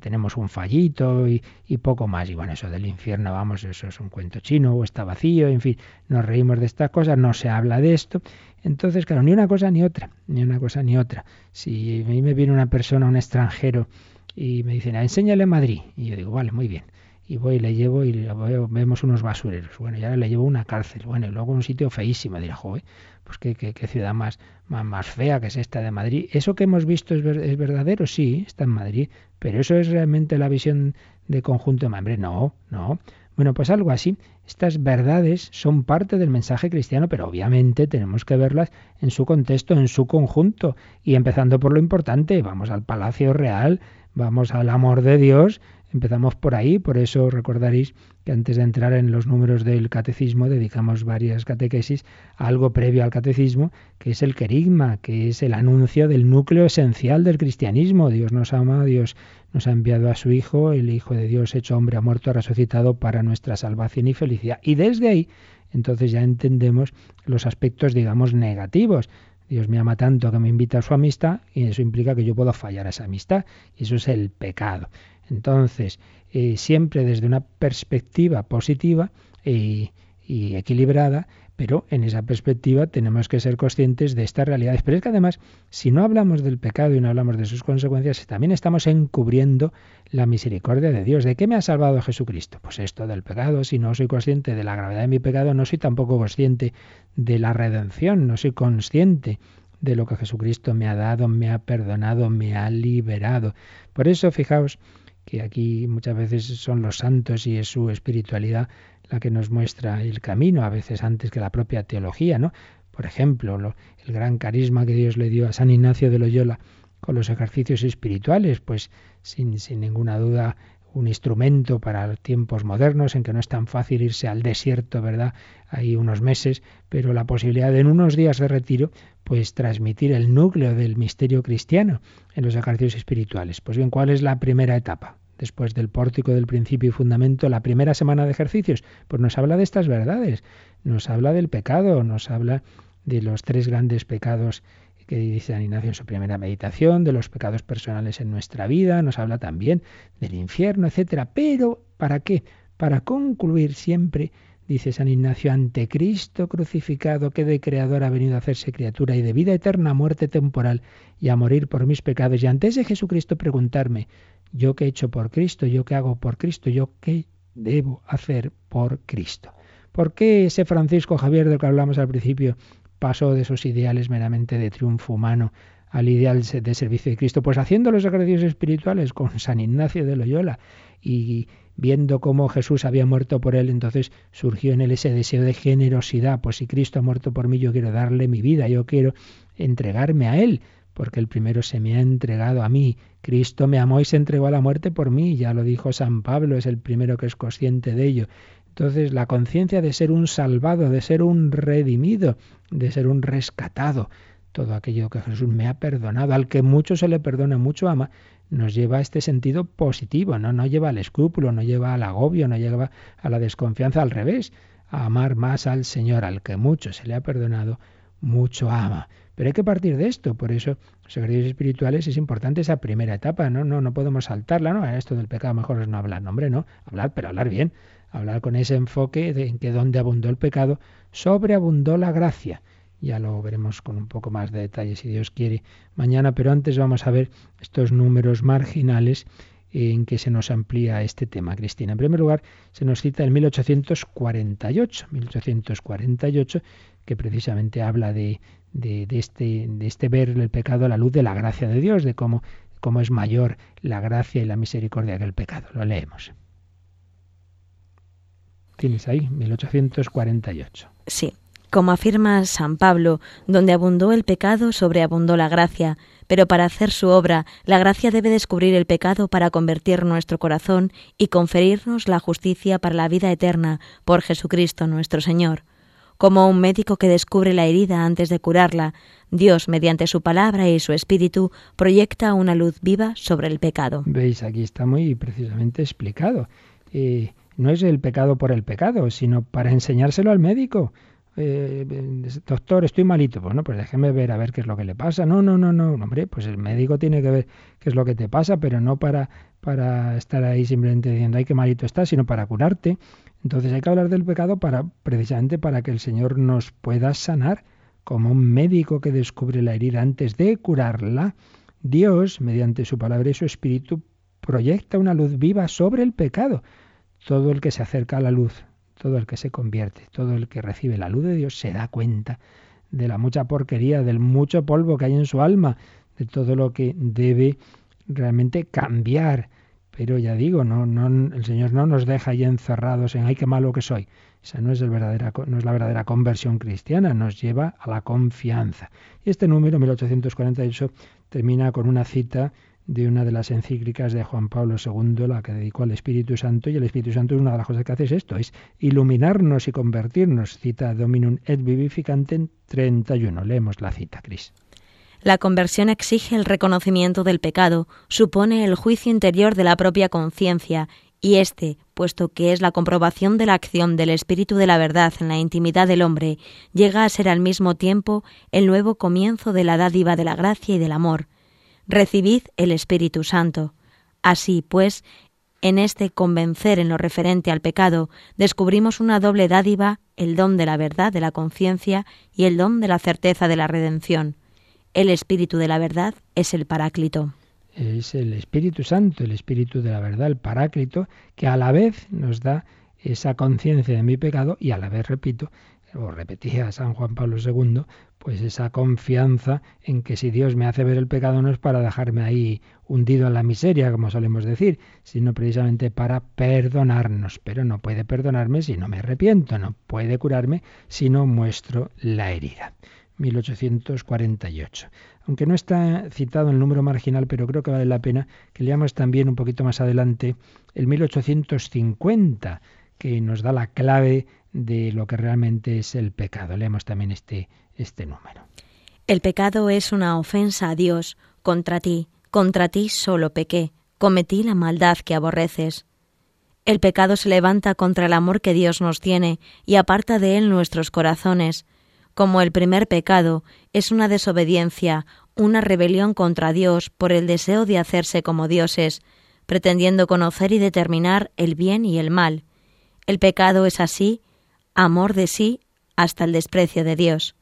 tenemos un fallito y, y, poco más. Y bueno, eso del infierno, vamos, eso es un cuento chino o está vacío, en fin, nos reímos de estas cosas, no se habla de esto. Entonces, claro, ni una cosa ni otra, ni una cosa ni otra. Si a mí me viene una persona, un extranjero, y me dicen, enséñale Madrid. Y yo digo, vale, muy bien. Y voy y le llevo y vemos unos basureros. Bueno, ya le llevo una cárcel. Bueno, y luego un sitio feísimo. Dirá, joder, pues qué, qué, ciudad más, más, más, fea que es esta de Madrid. ¿Eso que hemos visto es, es, verdadero? Sí, está en Madrid. Pero eso es realmente la visión de conjunto de Madrid. No, no. Bueno, pues algo así. Estas verdades son parte del mensaje cristiano, pero obviamente tenemos que verlas en su contexto, en su conjunto. Y empezando por lo importante, vamos al Palacio Real, vamos al amor de Dios, empezamos por ahí, por eso recordaréis que antes de entrar en los números del catecismo dedicamos varias catequesis a algo previo al catecismo, que es el querigma, que es el anuncio del núcleo esencial del cristianismo. Dios nos ama, Dios nos ha enviado a su Hijo, el Hijo de Dios hecho hombre, ha muerto, ha resucitado para nuestra salvación y felicidad. Y desde ahí, entonces ya entendemos los aspectos, digamos, negativos Dios me ama tanto que me invita a su amistad y eso implica que yo puedo fallar a esa amistad. Y eso es el pecado. Entonces, eh, siempre desde una perspectiva positiva y, y equilibrada, pero en esa perspectiva tenemos que ser conscientes de estas realidades. Pero es que además, si no hablamos del pecado y no hablamos de sus consecuencias, también estamos encubriendo la misericordia de Dios. ¿De qué me ha salvado Jesucristo? Pues esto del pecado. Si no soy consciente de la gravedad de mi pecado, no soy tampoco consciente de la redención, no soy consciente de lo que Jesucristo me ha dado, me ha perdonado, me ha liberado. Por eso, fijaos que aquí muchas veces son los santos y es su espiritualidad la que nos muestra el camino, a veces antes que la propia teología, ¿no? Por ejemplo, el gran carisma que Dios le dio a San Ignacio de Loyola con los ejercicios espirituales, pues sin, sin ninguna duda un instrumento para tiempos modernos en que no es tan fácil irse al desierto, ¿verdad? Hay unos meses, pero la posibilidad de en unos días de retiro, pues transmitir el núcleo del misterio cristiano en los ejercicios espirituales. Pues bien, ¿cuál es la primera etapa? Después del pórtico del principio y fundamento, la primera semana de ejercicios, pues nos habla de estas verdades, nos habla del pecado, nos habla de los tres grandes pecados que dice San Ignacio en su primera meditación, de los pecados personales en nuestra vida, nos habla también del infierno, etcétera. Pero, ¿para qué? Para concluir siempre, dice San Ignacio, ante Cristo crucificado, que de creador ha venido a hacerse criatura y de vida eterna, muerte temporal y a morir por mis pecados, y ante ese Jesucristo preguntarme, yo qué he hecho por Cristo, yo qué hago por Cristo, yo qué debo hacer por Cristo. ¿Por qué ese Francisco Javier del que hablamos al principio pasó de esos ideales meramente de triunfo humano al ideal de servicio de Cristo? Pues haciendo los ejercicios espirituales con San Ignacio de Loyola y viendo cómo Jesús había muerto por él, entonces surgió en él ese deseo de generosidad, pues si Cristo ha muerto por mí, yo quiero darle mi vida, yo quiero entregarme a él porque el primero se me ha entregado a mí. Cristo me amó y se entregó a la muerte por mí, ya lo dijo San Pablo, es el primero que es consciente de ello. Entonces, la conciencia de ser un salvado, de ser un redimido, de ser un rescatado, todo aquello que Jesús me ha perdonado, al que mucho se le perdona, mucho ama, nos lleva a este sentido positivo, ¿no? no lleva al escrúpulo, no lleva al agobio, no lleva a la desconfianza, al revés, a amar más al Señor, al que mucho se le ha perdonado, mucho ama. Pero hay que partir de esto, por eso los ejercicios espirituales es importante esa primera etapa, ¿no? No, no podemos saltarla, ¿no? Esto del pecado mejor es no hablar, no, hombre, no, hablar, pero hablar bien, hablar con ese enfoque de en que donde abundó el pecado, sobreabundó la gracia. Ya lo veremos con un poco más de detalle si Dios quiere mañana, pero antes vamos a ver estos números marginales en que se nos amplía este tema, Cristina. En primer lugar, se nos cita el 1848, 1848, que precisamente habla de, de, este, de este ver el pecado a la luz de la gracia de Dios, de cómo, cómo es mayor la gracia y la misericordia que el pecado. Lo leemos. Tienes ahí, 1848.
Sí. Como afirma San Pablo, donde abundó el pecado, sobreabundó la gracia, pero para hacer su obra, la gracia debe descubrir el pecado para convertir nuestro corazón y conferirnos la justicia para la vida eterna por Jesucristo nuestro Señor. Como un médico que descubre la herida antes de curarla, Dios, mediante su palabra y su espíritu, proyecta una luz viva sobre el pecado.
Veis, aquí está muy precisamente explicado. Eh, no es el pecado por el pecado, sino para enseñárselo al médico. Eh, doctor, estoy malito. Bueno, pues déjeme ver a ver qué es lo que le pasa. No, no, no, no, hombre, pues el médico tiene que ver qué es lo que te pasa, pero no para, para estar ahí simplemente diciendo, ay, qué malito estás, sino para curarte. Entonces hay que hablar del pecado para, precisamente para que el Señor nos pueda sanar, como un médico que descubre la herida antes de curarla. Dios, mediante su palabra y su espíritu, proyecta una luz viva sobre el pecado. Todo el que se acerca a la luz todo el que se convierte, todo el que recibe la luz de Dios se da cuenta de la mucha porquería, del mucho polvo que hay en su alma, de todo lo que debe realmente cambiar. Pero ya digo, no, no, el Señor no nos deja ahí encerrados en ay qué malo que soy. Esa no es, el verdadera, no es la verdadera conversión cristiana, nos lleva a la confianza. Y este número, 1848, termina con una cita de una de las encíclicas de Juan Pablo II, la que dedicó al Espíritu Santo, y el Espíritu Santo es una de las cosas que hace es esto, es iluminarnos y convertirnos. Cita Dominum et Vivificantem 31. Leemos la cita, Cris.
La conversión exige el reconocimiento del pecado, supone el juicio interior de la propia conciencia, y éste, puesto que es la comprobación de la acción del Espíritu de la verdad en la intimidad del hombre, llega a ser al mismo tiempo el nuevo comienzo de la dádiva de la gracia y del amor, recibid el Espíritu Santo. Así, pues, en este convencer en lo referente al pecado, descubrimos una doble dádiva, el don de la verdad de la conciencia y el don de la certeza de la redención. El Espíritu de la verdad es el Paráclito.
Es el Espíritu Santo, el Espíritu de la verdad, el Paráclito, que a la vez nos da esa conciencia de mi pecado y a la vez, repito, o repetía San Juan Pablo II, pues esa confianza en que si Dios me hace ver el pecado no es para dejarme ahí hundido en la miseria, como solemos decir, sino precisamente para perdonarnos. Pero no puede perdonarme si no me arrepiento, no puede curarme si no muestro la herida. 1848. Aunque no está citado el número marginal, pero creo que vale la pena que leamos también un poquito más adelante el 1850, que nos da la clave de lo que realmente es el pecado. Leemos también este, este número.
El pecado es una ofensa a Dios contra ti, contra ti solo pequé, cometí la maldad que aborreces. El pecado se levanta contra el amor que Dios nos tiene y aparta de él nuestros corazones. Como el primer pecado es una desobediencia, una rebelión contra Dios por el deseo de hacerse como dioses, pretendiendo conocer y determinar el bien y el mal. El pecado es así amor de sí hasta el desprecio de Dios.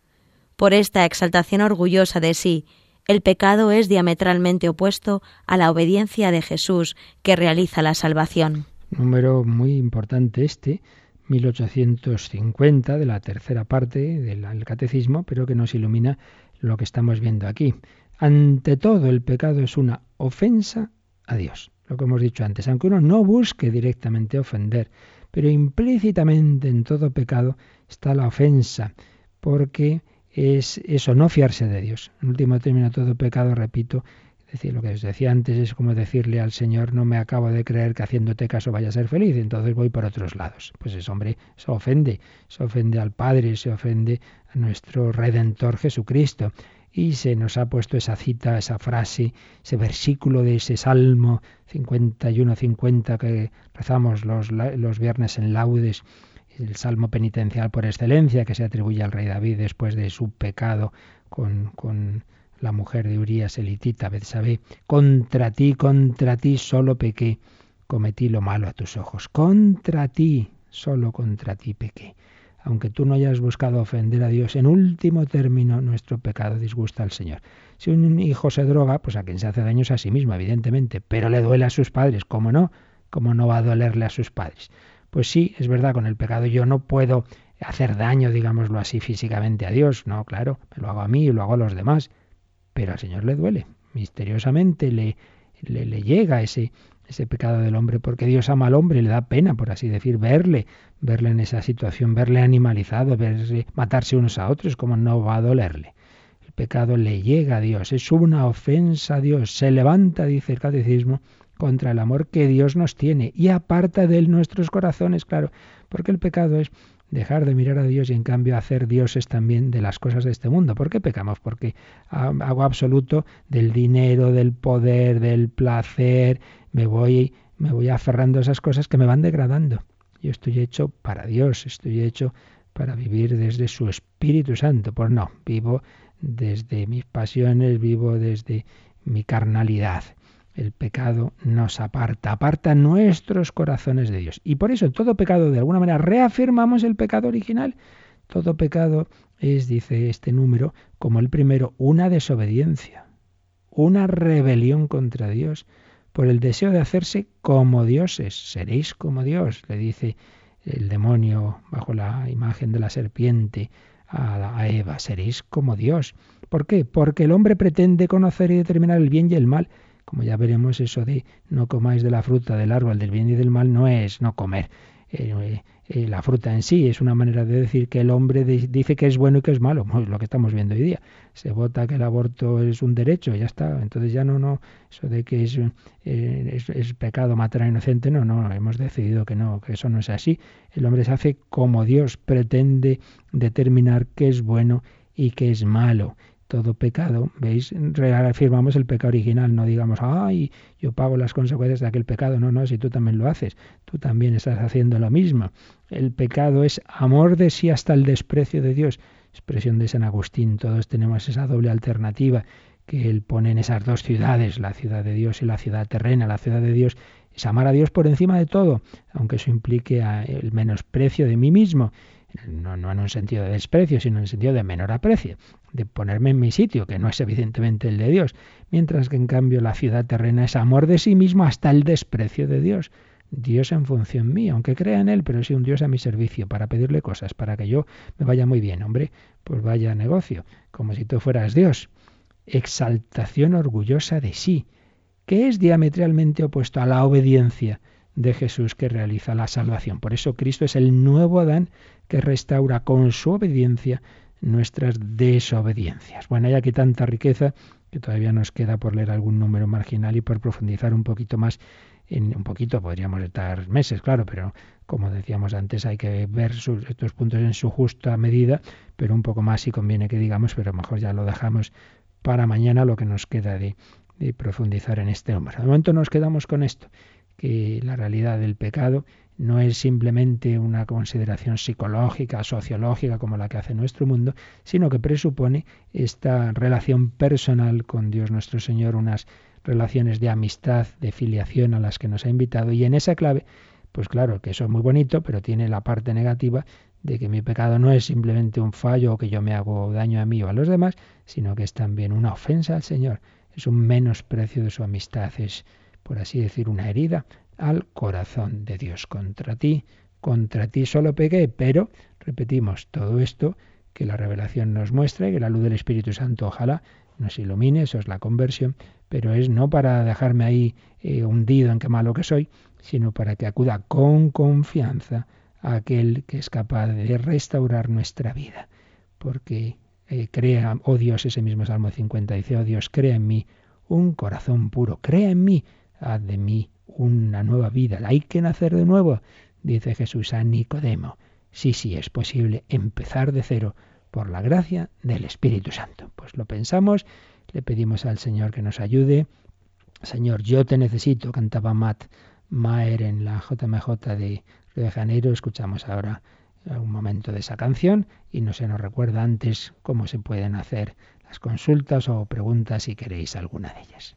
Por esta exaltación orgullosa de sí, el pecado es diametralmente opuesto a la obediencia de Jesús que realiza la salvación.
Número muy importante este, 1850, de la tercera parte del catecismo, pero que nos ilumina lo que estamos viendo aquí. Ante todo, el pecado es una ofensa a Dios. Lo que hemos dicho antes, aunque uno no busque directamente ofender, pero implícitamente en todo pecado está la ofensa, porque es eso, no fiarse de Dios. En último término, todo pecado, repito, decir, lo que os decía antes es como decirle al Señor, no me acabo de creer que haciéndote caso vaya a ser feliz, entonces voy por otros lados. Pues eso, hombre, se ofende, se ofende al Padre, se ofende a nuestro Redentor Jesucristo y se nos ha puesto esa cita, esa frase, ese versículo de ese Salmo 51-50 que rezamos los, viernes en laudes, el Salmo penitencial por excelencia que se atribuye al rey David después de su pecado con, con la mujer de Urías elitita, Betsabé, contra ti, contra ti solo pequé, cometí lo malo a tus ojos, contra ti, solo contra ti pequé. Aunque tú no hayas buscado ofender a Dios, en último término nuestro pecado disgusta al Señor. Si un hijo se droga, pues a quien se hace daño es a sí mismo, evidentemente, pero le duele a sus padres, ¿cómo no? ¿Cómo no va a dolerle a sus padres? Pues sí, es verdad, con el pecado yo no puedo hacer daño, digámoslo así, físicamente a Dios, no, claro, me lo hago a mí y lo hago a los demás, pero al Señor le duele, misteriosamente le, le, le llega ese, ese pecado del hombre, porque Dios ama al hombre y le da pena, por así decir, verle, verle en esa situación, verle animalizado, verle matarse unos a otros, como no va a dolerle. El pecado le llega a Dios, es una ofensa a Dios, se levanta, dice el catecismo, contra el amor que Dios nos tiene y aparta de él nuestros corazones, claro, porque el pecado es dejar de mirar a Dios y en cambio hacer dioses también de las cosas de este mundo. ¿Por qué pecamos? Porque hago absoluto del dinero, del poder, del placer, me voy, me voy aferrando a esas cosas que me van degradando. Yo estoy hecho para Dios, estoy hecho para vivir desde su Espíritu Santo. Pues no, vivo desde mis pasiones, vivo desde mi carnalidad. El pecado nos aparta, aparta nuestros corazones de Dios. Y por eso todo pecado, de alguna manera, reafirmamos el pecado original. Todo pecado es, dice este número, como el primero, una desobediencia, una rebelión contra Dios, por el deseo de hacerse como dioses. Seréis como Dios, le dice el demonio bajo la imagen de la serpiente a Eva, seréis como Dios. ¿Por qué? Porque el hombre pretende conocer y determinar el bien y el mal como ya veremos, eso de no comáis de la fruta del árbol del bien y del mal no es no comer. Eh, eh, la fruta en sí es una manera de decir que el hombre dice que es bueno y que es malo, lo que estamos viendo hoy día. Se vota que el aborto es un derecho, ya está. Entonces ya no, no, eso de que es, eh, es, pecado matar a inocente, no, no, hemos decidido que no, que eso no es así. El hombre se hace como Dios pretende determinar qué es bueno y qué es malo todo pecado, ¿veis? Reafirmamos el pecado original, no digamos, ay, yo pago las consecuencias de aquel pecado. No, no, si tú también lo haces, tú también estás haciendo lo mismo. El pecado es amor de sí hasta el desprecio de Dios. Expresión de San Agustín, todos tenemos esa doble alternativa que él pone en esas dos ciudades, la ciudad de Dios y la ciudad terrena. La ciudad de Dios es amar a Dios por encima de todo, aunque eso implique el menosprecio de mí mismo no, no en un sentido de desprecio, sino en un sentido de menor aprecio, de ponerme en mi sitio, que no es evidentemente el de Dios, mientras que en cambio la ciudad terrena es amor de sí mismo hasta el desprecio de Dios. Dios en función mía, aunque crea en Él, pero sí un Dios a mi servicio, para pedirle cosas, para que yo me vaya muy bien. Hombre, pues vaya negocio, como si tú fueras Dios. Exaltación orgullosa de sí, que es diametralmente opuesto a la obediencia de Jesús que realiza la salvación. Por eso Cristo es el nuevo Adán que restaura con su obediencia nuestras desobediencias. Bueno, hay aquí tanta riqueza que todavía nos queda por leer algún número marginal y por profundizar un poquito más en un poquito podríamos estar meses, claro, pero como decíamos antes, hay que ver estos puntos en su justa medida, pero un poco más si conviene que digamos, pero mejor ya lo dejamos para mañana lo que nos queda de, de profundizar en este hombre. De momento nos quedamos con esto, que la realidad del pecado no es simplemente una consideración psicológica, sociológica como la que hace nuestro mundo, sino que presupone esta relación personal con Dios nuestro Señor, unas relaciones de amistad, de filiación a las que nos ha invitado. Y en esa clave, pues claro que eso es muy bonito, pero tiene la parte negativa de que mi pecado no es simplemente un fallo o que yo me hago daño a mí o a los demás, sino que es también una ofensa al Señor, es un menosprecio de su amistad, es por así decir una herida al corazón de Dios. Contra ti, contra ti solo pegué, pero repetimos todo esto que la revelación nos muestra y que la luz del Espíritu Santo ojalá nos ilumine, eso es la conversión, pero es no para dejarme ahí eh, hundido en qué malo que soy, sino para que acuda con confianza a aquel que es capaz de restaurar nuestra vida. Porque eh, crea, oh Dios, ese mismo Salmo 50 dice, oh Dios, crea en mí un corazón puro, crea en mí, haz de mí una nueva vida. Hay que nacer de nuevo, dice Jesús a Nicodemo. Sí, sí, es posible empezar de cero por la gracia del Espíritu Santo. Pues lo pensamos, le pedimos al Señor que nos ayude. Señor, yo te necesito, cantaba Matt Maer en la JMJ de Río de Janeiro. Escuchamos ahora un momento de esa canción y no se nos recuerda antes cómo se pueden hacer las consultas o preguntas si queréis alguna de ellas.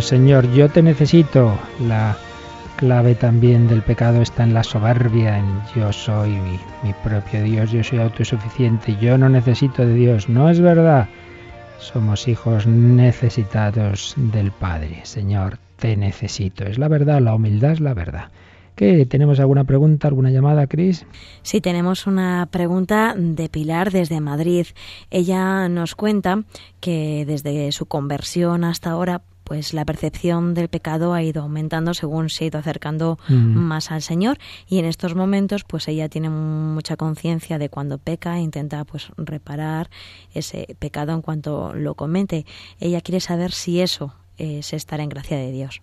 Señor, yo te necesito. La clave también del pecado está en la soberbia, en yo soy mi, propio Dios, yo soy autosuficiente, yo no necesito de Dios. No es verdad. Somos hijos necesitados del Padre. Señor, te necesito. Es la verdad, la humildad es la verdad. ¿Qué? ¿Tenemos alguna pregunta, alguna llamada, Cris?
Sí, tenemos una pregunta de Pilar desde Madrid. Ella nos cuenta que desde su conversión hasta ahora pues la percepción del pecado ha ido aumentando según se ha ido acercando más al Señor y en estos momentos pues ella tiene mucha conciencia de cuando peca e intenta pues reparar ese pecado en cuanto lo comente. Ella quiere saber si eso es estar en gracia de Dios.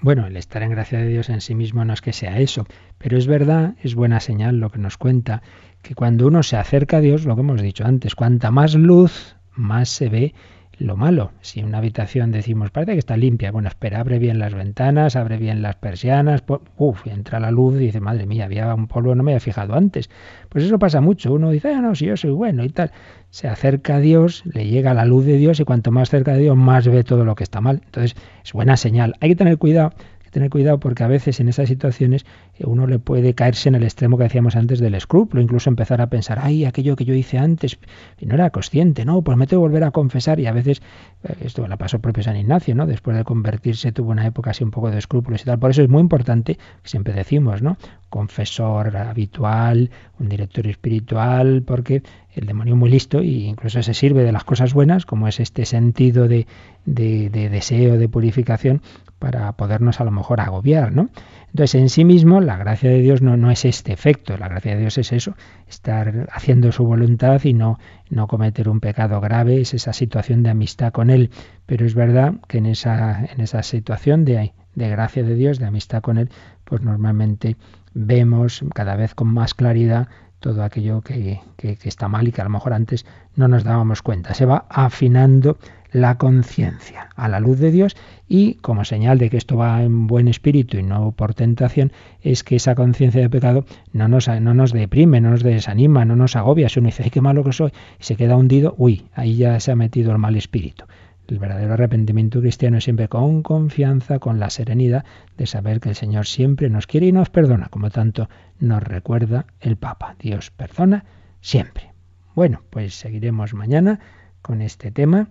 Bueno, el estar en gracia de Dios en sí mismo no es que sea eso, pero es verdad, es buena señal lo que nos cuenta, que cuando uno se acerca a Dios, lo que hemos dicho antes, cuanta más luz, más se ve lo malo. Si una habitación decimos, parece que está limpia, bueno, espera, abre bien las ventanas, abre bien las persianas, uff, entra la luz y dice, madre mía, había un polvo, no me había fijado antes. Pues eso pasa mucho, uno dice, ah, no, si yo soy bueno y tal. Se acerca a Dios, le llega la luz de Dios y cuanto más cerca de Dios, más ve todo lo que está mal. Entonces, es buena señal. Hay que tener cuidado tener cuidado porque a veces en esas situaciones eh, uno le puede caerse en el extremo que decíamos antes del escrúpulo, incluso empezar a pensar, ay, aquello que yo hice antes, y no era consciente, no, pues me tengo que volver a confesar y a veces, eh, esto la pasó propio San Ignacio, ¿no? Después de convertirse tuvo una época así un poco de escrúpulos y tal, por eso es muy importante, siempre decimos, ¿no? Confesor habitual, un director espiritual, porque el demonio muy listo e incluso se sirve de las cosas buenas, como es este sentido de, de deseo, de purificación, para podernos a lo mejor agobiar, ¿no? Entonces, en sí mismo, la gracia de Dios no, no es este efecto, la gracia de Dios es eso, estar haciendo su voluntad y no, no cometer un pecado grave, es esa situación de amistad con Él. Pero es verdad que en esa, en esa situación de, de gracia de Dios, de amistad con Él, pues normalmente vemos cada vez con más claridad todo aquello que, que, está mal y que a lo mejor antes no nos dábamos cuenta. Se va afinando la conciencia a la luz de Dios y como señal de que esto va en buen espíritu y no por tentación, es que esa conciencia de pecado no nos, no nos deprime, no nos desanima, no nos agobia. Si uno dice, ay, qué malo que soy, y se queda hundido, uy, ahí ya se ha metido el mal espíritu. El verdadero arrepentimiento cristiano es siempre con confianza, con la serenidad de saber que el Señor siempre nos quiere y nos perdona, como tanto nos recuerda el Papa. Dios perdona siempre. Bueno, pues seguiremos mañana con este tema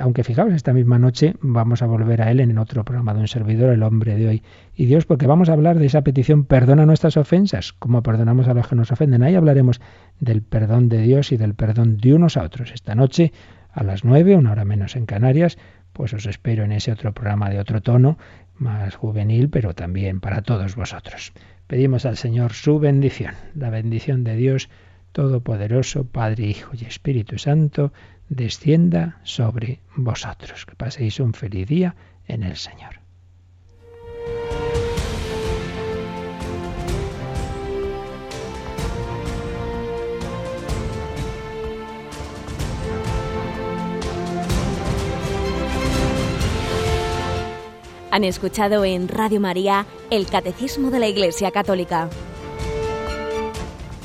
aunque fijaos, esta misma noche vamos a volver a él en otro programa de un servidor, el hombre de hoy y Dios, porque vamos a hablar de esa petición, perdona nuestras ofensas, como perdonamos a los que nos ofenden. Ahí hablaremos del perdón de Dios y del perdón de unos a otros. Esta noche, a las nueve, una hora menos en Canarias, pues os espero en ese otro programa de otro tono, más juvenil, pero también para todos vosotros. Pedimos al Señor su bendición, la bendición de Dios Todopoderoso, Padre, Hijo y Espíritu Santo, descienda sobre vosotros. Que paséis un feliz día en el Señor.
Han escuchado en Radio María el Catecismo de la Iglesia Católica,